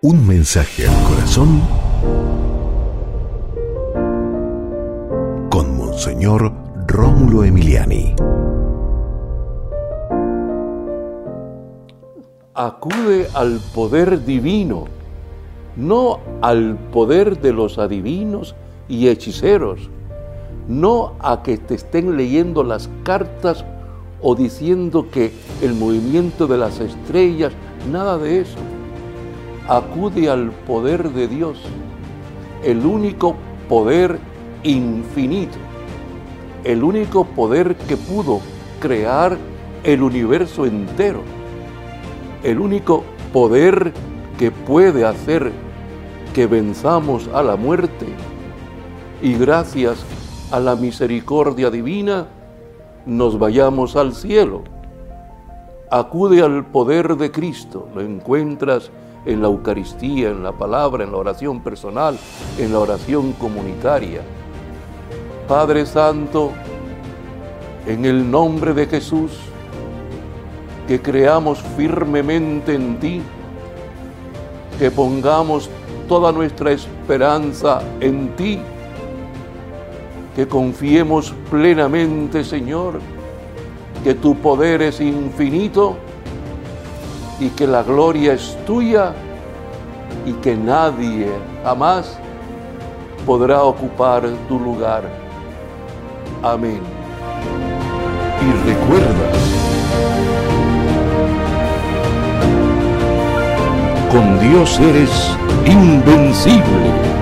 Un mensaje al corazón con Monseñor Rómulo Emiliani. Acude al poder divino, no al poder de los adivinos y hechiceros, no a que te estén leyendo las cartas o diciendo que el movimiento de las estrellas, nada de eso. Acude al poder de Dios, el único poder infinito, el único poder que pudo crear el universo entero, el único poder que puede hacer que venzamos a la muerte y gracias a la misericordia divina, nos vayamos al cielo. Acude al poder de Cristo, lo encuentras en la Eucaristía, en la palabra, en la oración personal, en la oración comunitaria. Padre Santo, en el nombre de Jesús, que creamos firmemente en ti, que pongamos toda nuestra esperanza en ti, que confiemos plenamente, Señor, que tu poder es infinito y que la gloria es tuya y que nadie jamás podrá ocupar tu lugar. Amén. Y recuerda, con Dios eres invencible.